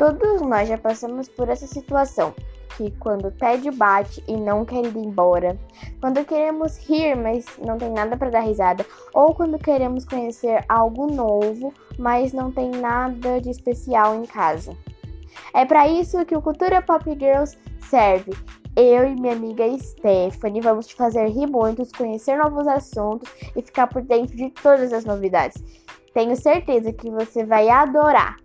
Todos nós já passamos por essa situação, que quando o tédio bate e não quer ir embora, quando queremos rir, mas não tem nada para dar risada, ou quando queremos conhecer algo novo, mas não tem nada de especial em casa. É para isso que o Cultura Pop Girls serve. Eu e minha amiga Stephanie vamos te fazer rir muito, conhecer novos assuntos e ficar por dentro de todas as novidades. Tenho certeza que você vai adorar.